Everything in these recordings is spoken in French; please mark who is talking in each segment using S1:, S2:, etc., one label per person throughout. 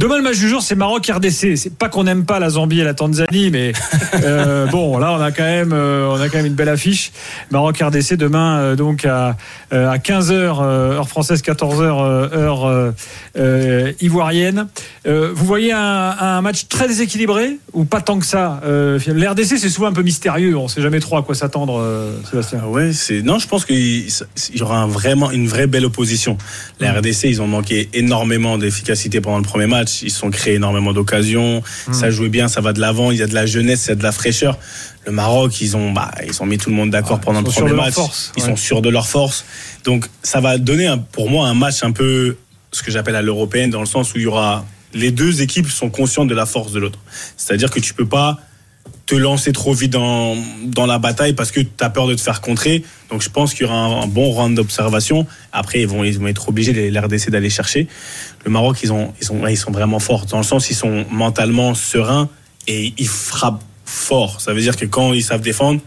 S1: Demain, le match du jour, c'est Maroc-RDC. C'est pas qu'on n'aime pas la Zambie et la Tanzanie, mais euh, bon, là, on a quand même, euh, on a quand même une belle affiche. Maroc-RDC demain, euh, donc à, à 15h heure française, 14h heure ivoirienne. vous voyez un, un, match très déséquilibré ou pas tant que ça L'RDC, c'est souvent un peu mystérieux. On sait jamais trop à quoi s'attendre, Sébastien.
S2: Ouais, c'est non, je pense qu'il y aura un, vraiment une vraie belle opposition. La RDC, ils ont manqué énormément d'efficacité pendant le premier match ils sont créés énormément d'occasions. Hmm. Ça jouait bien, ça va de l'avant. Il y a de la jeunesse, il y a de la fraîcheur. Le Maroc, ils ont, bah, ils ont mis tout le monde d'accord pendant le premier match. Ils sont sûrs de leur force. Donc, ça va donner pour moi un match un peu ce que j'appelle à l'européenne, dans le sens où il y aura les deux équipes sont conscientes de la force de l'autre. C'est-à-dire que tu peux pas te lancer trop vite dans, dans la bataille parce que tu as peur de te faire contrer. Donc je pense qu'il y aura un, bon round d'observation. Après, ils vont, ils vont être obligés, les RDC, d'aller chercher. Le Maroc, ils, ont, ils, sont, ils sont vraiment forts. Dans le sens, ils sont mentalement sereins et ils frappent fort. Ça veut dire que quand ils savent défendre,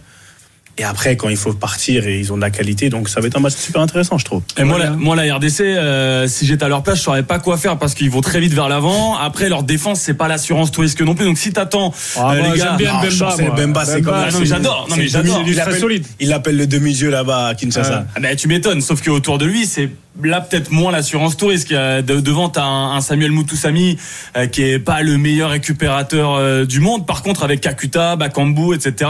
S2: et après, quand il faut partir, et ils ont de la qualité, donc ça va être un match super intéressant, je trouve.
S3: Et moi, la, moi, la RDC, euh, si j'étais à leur place, je saurais pas quoi faire parce qu'ils vont très vite vers l'avant. Après, leur défense, c'est pas l'assurance tout risque non plus. Donc, si t'attends,
S1: ah, euh, les gars, bien Bemba,
S2: Bemba, c'est comme
S3: non, mais j'adore. Non, mais j'adore.
S2: Il, il appelle le demi-jeu là-bas à Kinshasa.
S3: Ah, bah, tu m'étonnes. Sauf qu'autour de lui, c'est là peut-être moins l'assurance touriste devant t'as un, un Samuel Moutoussami euh, qui est pas le meilleur récupérateur euh, du monde. Par contre avec Kakuta Bakambu etc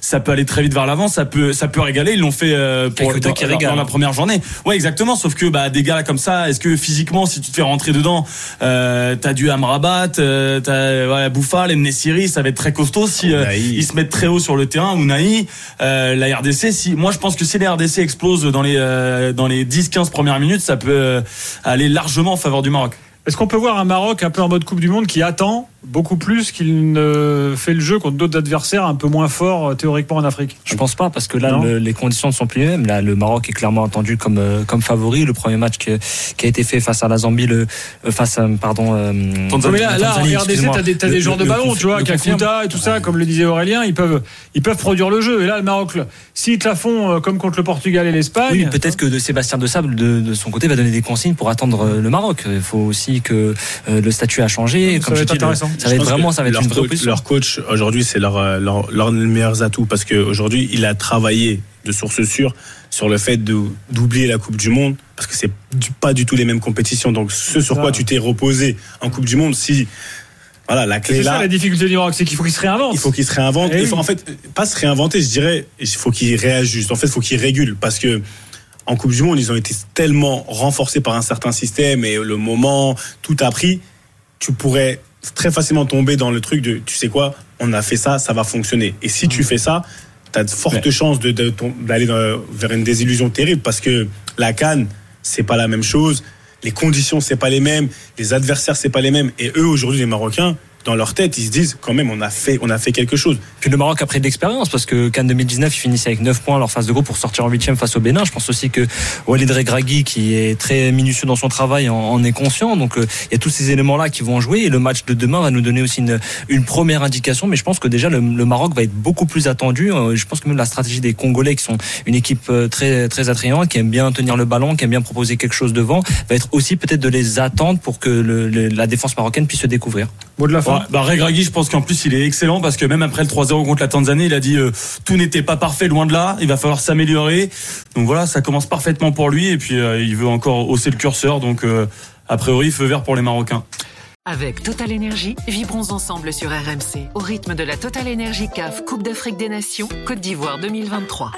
S3: ça peut aller très vite vers l'avant ça peut ça peut régaler. Ils l'ont fait euh, pour dans, qui régale. dans la première journée. Ouais exactement. Sauf que bah des gars comme ça est-ce que physiquement si tu te fais rentrer dedans euh, t'as du Amrabat euh, t'as ouais, Bouffal Nessiri ça va être très costaud si ils se mettent très haut sur le terrain. Unai la RDC si moi je pense que si les RDC explosent dans les dans les 10 15 premières minutes ça peut euh, aller largement en faveur du Maroc.
S1: Est-ce qu'on peut voir un Maroc un peu en mode Coupe du Monde qui attend beaucoup plus qu'il ne fait le jeu contre d'autres adversaires un peu moins forts euh, théoriquement en Afrique
S4: Je pense pas parce que là les conditions ne sont plus les mêmes. Là le Maroc est clairement attendu comme euh, comme favori. Le premier match qui, qui a été fait face à la Zambie, le euh, face à, pardon. Euh,
S1: mais là, là RDC t'as des, as des joueurs de ballon, tu vois, Kakuta et tout ça, comme le disait Aurélien, ils peuvent ils peuvent produire le jeu. Et là le Maroc, s'ils te la font comme contre le Portugal et l'Espagne.
S4: Oui, peut-être que de Sébastien de Sable de, de, son côté va donner des consignes pour attendre le Maroc. Il faut aussi que le statut a changé.
S1: Comme ça va être intéressant.
S4: Ça va être vraiment, ça va être
S2: leur
S4: une
S2: coach, Leur coach, aujourd'hui, c'est leur, euh, leur, leur meilleurs atouts parce qu'aujourd'hui, il a travaillé de source sûre sur le fait d'oublier la Coupe du Monde parce que c'est pas du tout les mêmes compétitions. Donc, ce sur quoi tu t'es reposé en Coupe du Monde, si voilà, la clé
S1: là.
S2: C'est
S1: ça la difficulté du Maroc, c'est qu'il faut qu'il se réinvente.
S2: Il faut qu'il se réinvente. Eh il faut, en fait, pas se réinventer, je dirais. Il faut qu'il réajuste. En fait, il faut qu'il régule parce que en Coupe du Monde, ils ont été tellement renforcés par un certain système et le moment, tout a pris. Tu pourrais très facilement tomber dans le truc de, tu sais quoi, on a fait ça, ça va fonctionner. Et si tu mm. fais ça, tu as de fortes chances d'aller vers une désillusion terrible parce que la canne, c'est pas la même chose. Les conditions, c'est pas les mêmes. Les adversaires, c'est pas les mêmes. Et eux, aujourd'hui, les Marocains, dans leur tête, ils se disent quand même, on a fait, on a fait quelque chose.
S4: Puis le Maroc a pris de l'expérience parce que Cannes 2019, ils finissent avec 9 points à leur phase de groupe pour sortir en 8 face au Bénin. Je pense aussi que Walid Regragui, qui est très minutieux dans son travail, en, est conscient. Donc euh, il y a tous ces éléments-là qui vont jouer et le match de demain va nous donner aussi une, une première indication. Mais je pense que déjà le, Maroc va être beaucoup plus attendu. Euh, je pense que même la stratégie des Congolais, qui sont une équipe euh, très très attrayante, qui aime bien tenir le ballon, qui aime bien proposer quelque chose devant, va être aussi peut-être de les attendre pour que le, la défense marocaine puisse se découvrir.
S1: Mot de la fin.
S3: Bah, Regragui, je pense qu'en plus, il est excellent parce que même après le 3-0 contre la Tanzanie, il a dit euh, tout n'était pas parfait, loin de là. Il va falloir s'améliorer. Donc voilà, ça commence parfaitement pour lui. Et puis, euh, il veut encore hausser le curseur. Donc, euh, a priori, feu vert pour les Marocains.
S5: Avec Total Energy, vibrons ensemble sur RMC au rythme de la Total Energy CAF Coupe d'Afrique des Nations Côte d'Ivoire 2023.